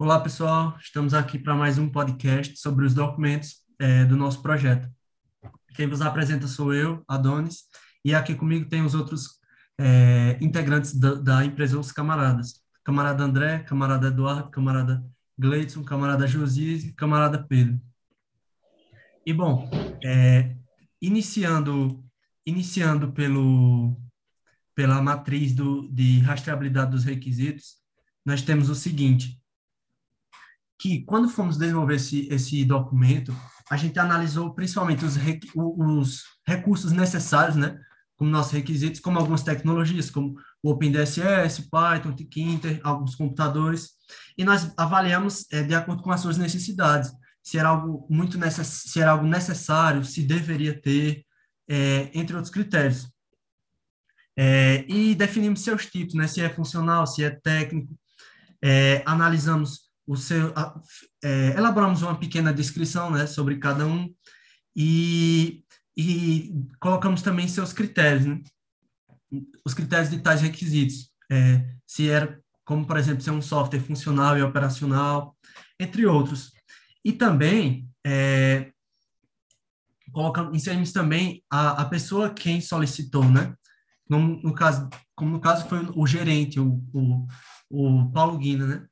Olá, pessoal. Estamos aqui para mais um podcast sobre os documentos é, do nosso projeto. Quem vos apresenta sou eu, Adonis, e aqui comigo tem os outros é, integrantes da, da, empresa Os Camaradas. Camarada André, camarada Eduardo, camarada Gleidson, camarada Josias e camarada Pedro. E, bom, é, iniciando, iniciando pelo, pela matriz do, de rastreabilidade dos requisitos, nós temos o seguinte, que quando fomos desenvolver esse, esse documento, a gente analisou principalmente os, os recursos necessários, né, como nossos requisitos, como algumas tecnologias, como o OpenDSS, Python, Tkinter, alguns computadores, e nós avaliamos é, de acordo com as suas necessidades, se era algo muito necess... se era algo necessário, se deveria ter, é, entre outros critérios. É, e definimos seus tipos, né, se é funcional, se é técnico, analisamos o seu, é, elaboramos uma pequena descrição né, sobre cada um e, e colocamos também seus critérios, né? os critérios de tais requisitos, é, se era, como por exemplo, ser um software funcional e operacional, entre outros. E também é, colocamos, inserimos também a, a pessoa quem solicitou, né? No, no, caso, como no caso foi o gerente, o, o, o Paulo Guina, né?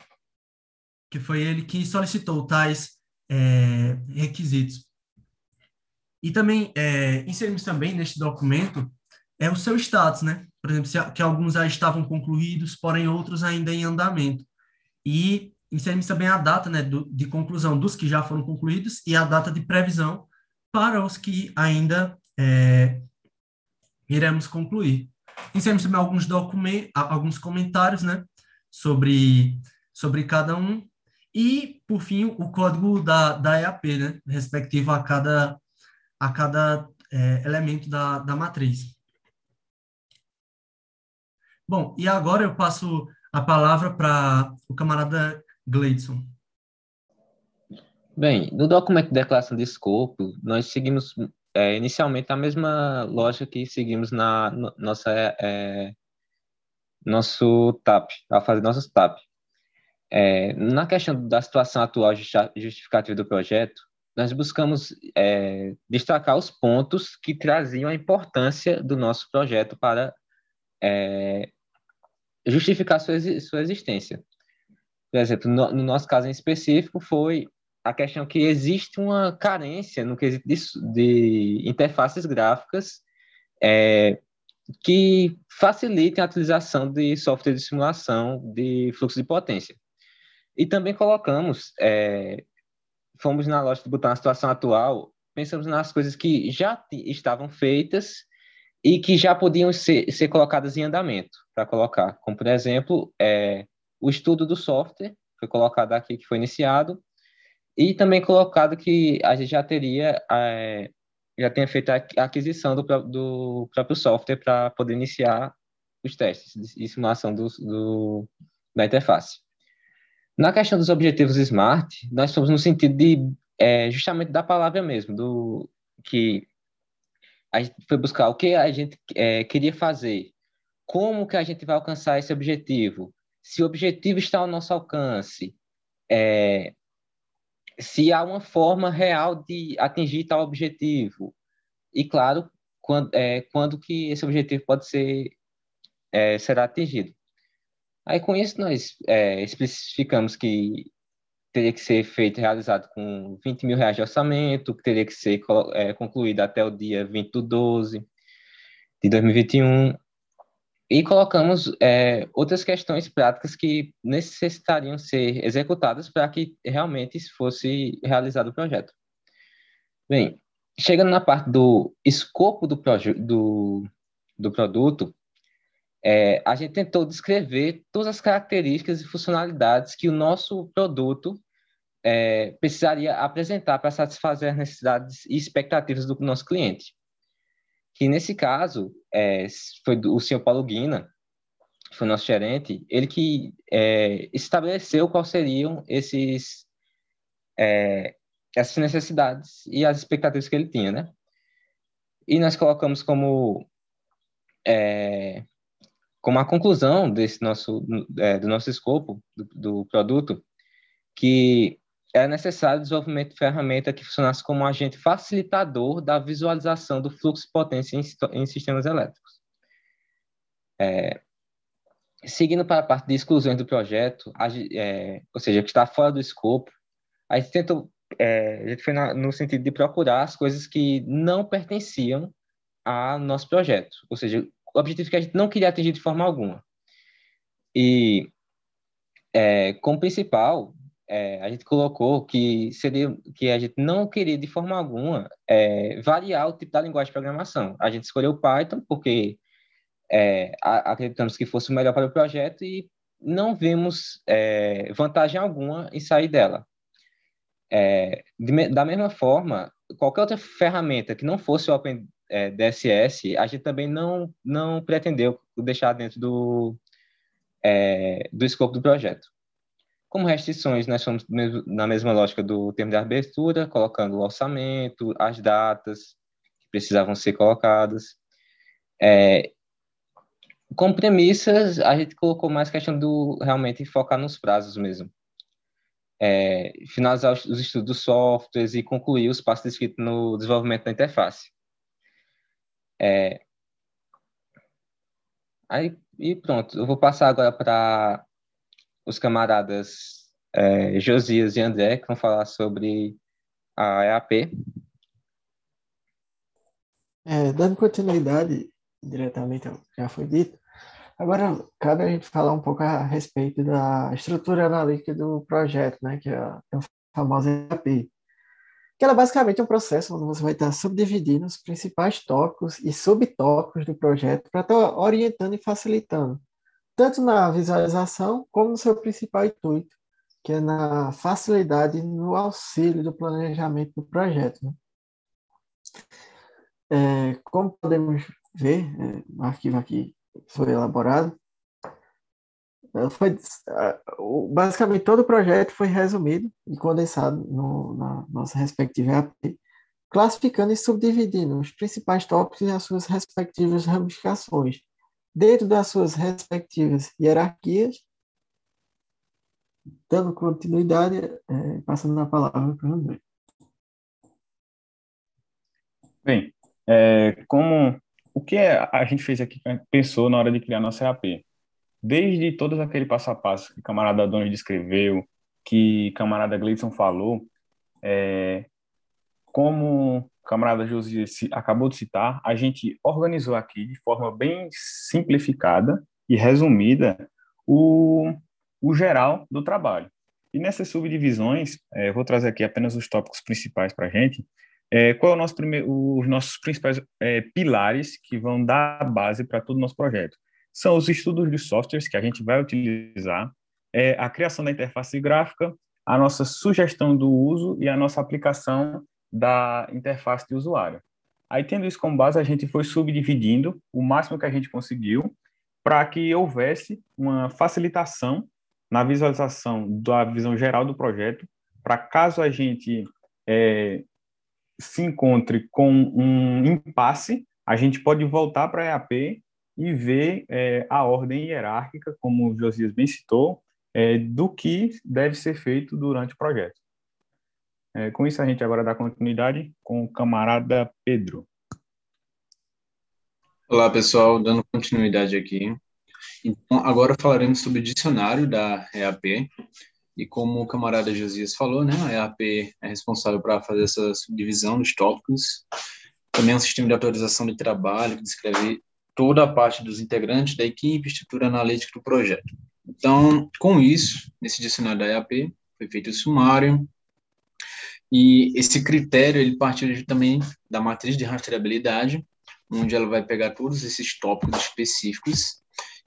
Que foi ele que solicitou tais é, requisitos. E também é, inserimos também neste documento é o seu status, né? Por exemplo, se, que alguns já estavam concluídos, porém outros ainda em andamento. E inserimos também a data né, do, de conclusão dos que já foram concluídos e a data de previsão para os que ainda é, iremos concluir. Inserimos também alguns documentos, alguns comentários, né, sobre sobre cada um e, por fim, o código da, da EAP, né, respectivo a cada, a cada é, elemento da, da matriz. Bom, e agora eu passo a palavra para o camarada Gleidson. Bem, no documento de declaração de escopo, nós seguimos é, inicialmente a mesma lógica que seguimos na no, nossa é, nosso TAP, a fazer nossos TAP. É, na questão da situação atual justificativa do projeto, nós buscamos é, destacar os pontos que traziam a importância do nosso projeto para é, justificar sua, sua existência. Por exemplo, no, no, nosso caso em específico, foi a questão que existe uma carência no quesito de, de interfaces gráficas é, que facilitem a utilização de software de simulação de fluxo de potência. E também colocamos, é, fomos na loja de botar na situação atual, pensamos nas coisas que já estavam feitas e que já podiam ser, ser colocadas em andamento para colocar, como por exemplo, é, o estudo do software foi colocado aqui, que foi iniciado, e também colocado que a gente já teria, é, já tenha feito a aquisição do, do próprio software para poder iniciar os testes de simulação do, do, da interface. Na questão dos objetivos SMART, nós fomos no sentido de é, justamente da palavra mesmo, do que a gente foi buscar o que a gente é, queria fazer, como que a gente vai alcançar esse objetivo, se o objetivo está ao nosso alcance, é, se há uma forma real de atingir tal objetivo, e claro, quando, é, quando que esse objetivo pode ser é, será atingido. Aí, com isso, nós é, especificamos que teria que ser feito, realizado com 20 mil reais de orçamento, que teria que ser é, concluído até o dia 20 de 12 de 2021, e colocamos é, outras questões práticas que necessitariam ser executadas para que realmente fosse realizado o projeto. Bem, chegando na parte do escopo do, do, do produto, é, a gente tentou descrever todas as características e funcionalidades que o nosso produto é, precisaria apresentar para satisfazer as necessidades e expectativas do nosso cliente. Que nesse caso é, foi o senhor Paulo Guina, foi nosso gerente, ele que é, estabeleceu quais seriam esses é, essas necessidades e as expectativas que ele tinha, né? E nós colocamos como é, como a conclusão desse nosso, é, do nosso escopo do, do, produto, que é necessário o desenvolvimento de ferramenta que funcionasse como um agente facilitador da visualização do fluxo de potência em, em sistemas elétricos. É, seguindo para a parte de exclusões do projeto, a, é, ou seja, que está fora do escopo, a gente tentou, é, a gente foi na, no sentido de procurar as coisas que não pertenciam ao nosso projeto, ou seja, objetivo que a gente não queria atingir de forma alguma. E é, como principal, é, a gente colocou que seria que a gente não queria de forma alguma é, variar o tipo da linguagem de programação. A gente escolheu Python porque é, acreditamos que fosse o melhor para o projeto e não vimos é, vantagem alguma em sair dela. É, de, da mesma forma, qualquer outra ferramenta que não fosse o OpenDSS, é, a gente também não, não pretendeu deixar dentro do, é, do escopo do projeto. Como restrições, nós fomos na mesma lógica do termo de abertura, colocando o orçamento, as datas que precisavam ser colocadas. É, como premissas, a gente colocou mais questão do realmente focar nos prazos mesmo. É, finalizar os, estudos dos softwares e concluir os passos descritos no desenvolvimento da interface. É, aí, e pronto, eu vou passar agora para os camaradas é, Josias e André, que vão falar sobre a EAP. É, dando continuidade diretamente ao que já foi dito, agora cabe a gente falar um pouco a respeito da estrutura analítica do projeto, né, que é a, famosa EAP. Que ela basicamente é um processo onde você vai estar subdividindo os principais tópicos e subtópicos do projeto para estar orientando e facilitando tanto na visualização como no seu principal intuito, que é na facilidade no auxílio do planejamento do projeto. Né? É, como podemos ver, é, o arquivo aqui foi elaborado, foi, basicamente todo o projeto foi resumido e condensado no, na nossa respectiva AP, classificando e subdividindo os principais tópicos e as suas respectivas ramificações, dentro das suas respectivas hierarquias, dando continuidade, é, passando a palavra para o André. Bem, é, como o que a gente fez aqui, pensou na hora de criar nossa EAP? Desde todos aquele passo a passo que camarada Donis descreveu, que camarada Gleison falou, é, como camarada Josias acabou de citar, a gente organizou aqui de forma bem simplificada e resumida o, o geral do trabalho. E nessas subdivisões, é, vou trazer aqui apenas os tópicos principais para a gente. É, qual é o nosso primeiro, os nossos principais é, pilares que vão dar base para todo o nosso projeto? São os estudos de softwares que a gente vai utilizar, é, a criação da interface gráfica, a nossa sugestão do uso e a nossa aplicação da interface de usuário. Aí, tendo isso como base, a gente foi subdividindo o máximo que a gente conseguiu para que houvesse uma facilitação na visualização da visão geral do projeto, para caso a gente é, se encontre com um impasse, a gente pode voltar para a EAP e ver é, a ordem hierárquica, como o Josias bem citou, é, do que deve ser feito durante o projeto. É, com isso, a gente agora dá continuidade com o camarada Pedro. Olá, pessoal, dando continuidade aqui. Então, agora falaremos sobre o dicionário da EAP. E como o camarada Josias falou, né, a EAP é responsável para fazer essa subdivisão dos tópicos. Também um sistema de atualização de trabalho que descreve toda a parte dos integrantes da equipe, estrutura analítica do projeto. Então, com isso, nesse dicionário da EAP, foi feito o sumário, e esse critério, ele partiu também da matriz de rastreabilidade, onde ela vai pegar todos esses tópicos específicos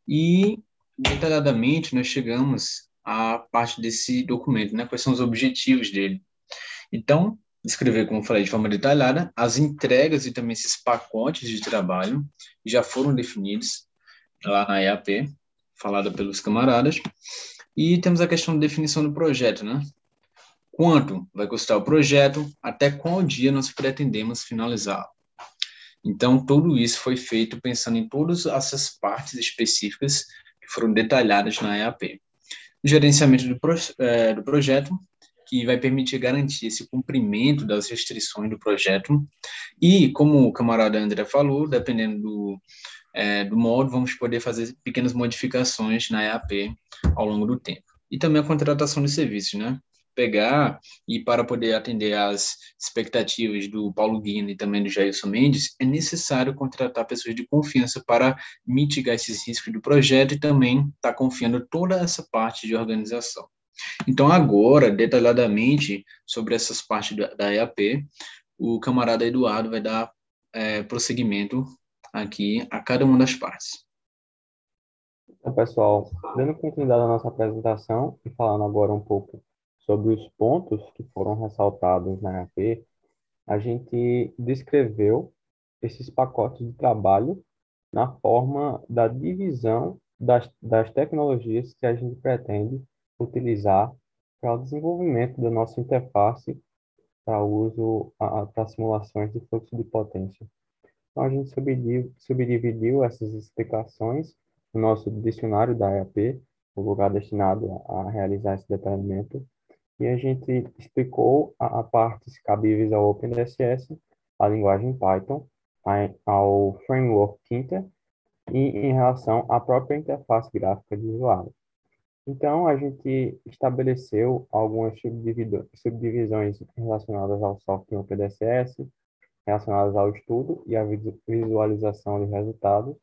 e, detalhadamente, nós chegamos à parte desse documento, né? Quais são os objetivos dele. Então, escrever, como falei, de forma detalhada, as entregas e também esses pacotes de trabalho já foram definidos lá na EAP, falada pelos camaradas. E temos a questão de definição do projeto, né? quanto vai custar o projeto, até qual dia nós pretendemos finalizá-lo. Então, tudo isso foi feito pensando em todas essas partes específicas que foram detalhadas na EAP. O gerenciamento do, pro, é, do projeto que vai permitir garantir esse cumprimento das restrições do projeto. E, como o camarada André falou, dependendo do, é, do modo, vamos poder fazer pequenas modificações na EAP ao longo do tempo. E também a contratação de serviços, né? pegar e para poder atender às expectativas do Paulo Guina e também do Jailson Mendes, é necessário contratar pessoas de confiança para mitigar esses riscos do projeto e também estar tá confiando toda essa parte de organização. Então, agora, detalhadamente, sobre essas partes da EAP, o camarada Eduardo vai dar é, prosseguimento aqui a cada uma das partes. Então, pessoal, dando continuidade à nossa apresentação e falando agora um pouco sobre os pontos que foram ressaltados na AP, a gente descreveu esses pacotes de trabalho na forma da divisão das, das tecnologias que a gente pretende utilizar para o desenvolvimento da nossa interface para uso para simulações de fluxo de potência. Então, a gente subdividiu, essas explicações no nosso dicionário da EAP, o lugar destinado a, realizar esse detalhamento, e a gente explicou a, a partes cabíveis ao OpenDSS, a linguagem Python, a, ao framework Thinker e em relação à própria interface gráfica de usuário. Então, a gente estabeleceu algumas subdivisões relacionadas ao software OpenDSS, relacionadas ao estudo e à visualização de resultados,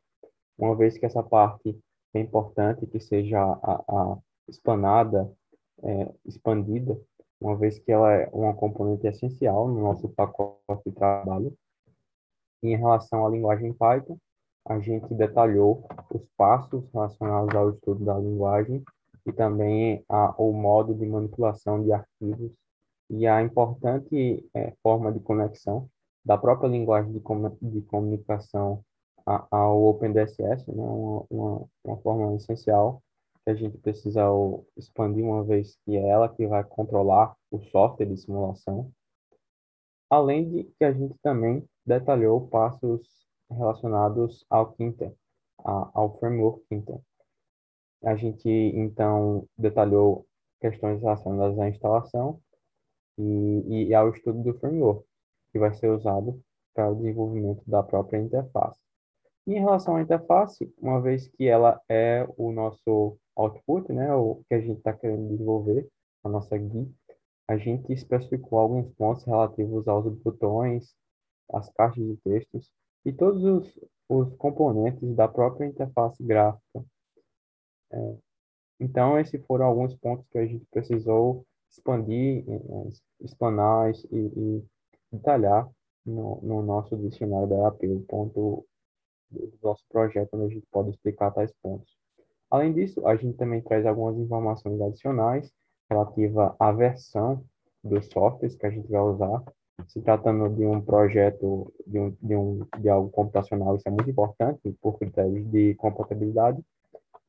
uma vez que essa parte é importante que seja a, a é, expandida, uma vez que ela é uma componente essencial no nosso pacote de trabalho. Em relação à linguagem Python, a gente detalhou os passos relacionados ao estudo da linguagem e também a, o modo de manipulação de arquivos e a importante é, forma de conexão da própria linguagem de, com, de comunicação ao OpenDSS, né, uma, uma, uma forma essencial que a gente precisa expandir uma vez que é ela que vai controlar o software de simulação. Além de que a gente também detalhou passos relacionados ao Quinter, ao framework Quinter. A gente, então, detalhou questões relacionadas à instalação e, e ao estudo do framework, que vai ser usado para o desenvolvimento da própria interface. E em relação à interface, uma vez que ela é o nosso output, né, o que a gente está querendo desenvolver, a nossa GUI, a gente especificou alguns pontos relativos aos botões, as caixas de textos e todos os, os componentes da própria interface gráfica. É, então, esses foram alguns pontos que a gente precisou expandir, é, explanar e, e detalhar no, no, nosso dicionário da AP, o ponto do nosso projeto, onde a gente pode explicar tais pontos. Além disso, a gente também traz algumas informações adicionais relativa à versão dos softwares que a gente vai usar. Se tratando de um projeto, de, um, de, um, de algo computacional, isso é muito importante por critérios de compatibilidade.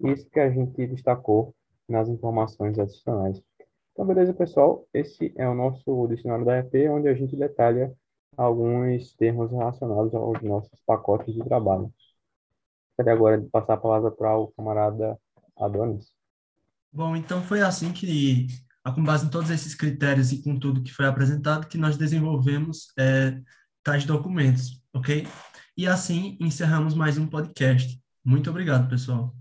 Isso que a gente destacou nas informações adicionais. Então, beleza, pessoal? Esse é o nosso dicionário da EP, onde a gente detalha alguns termos relacionados aos nossos pacotes de trabalho. Gostaria agora de passar a palavra para o camarada Adonis. Bom, então foi assim que, com base em todos esses critérios e com tudo que foi apresentado, que nós desenvolvemos é, tais documentos, ok? E assim encerramos mais um podcast. Muito obrigado, pessoal.